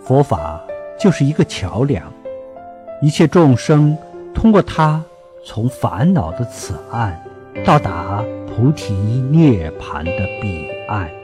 佛法就是一个桥梁，一切众生通过它，从烦恼的此岸到达菩提涅槃的彼岸。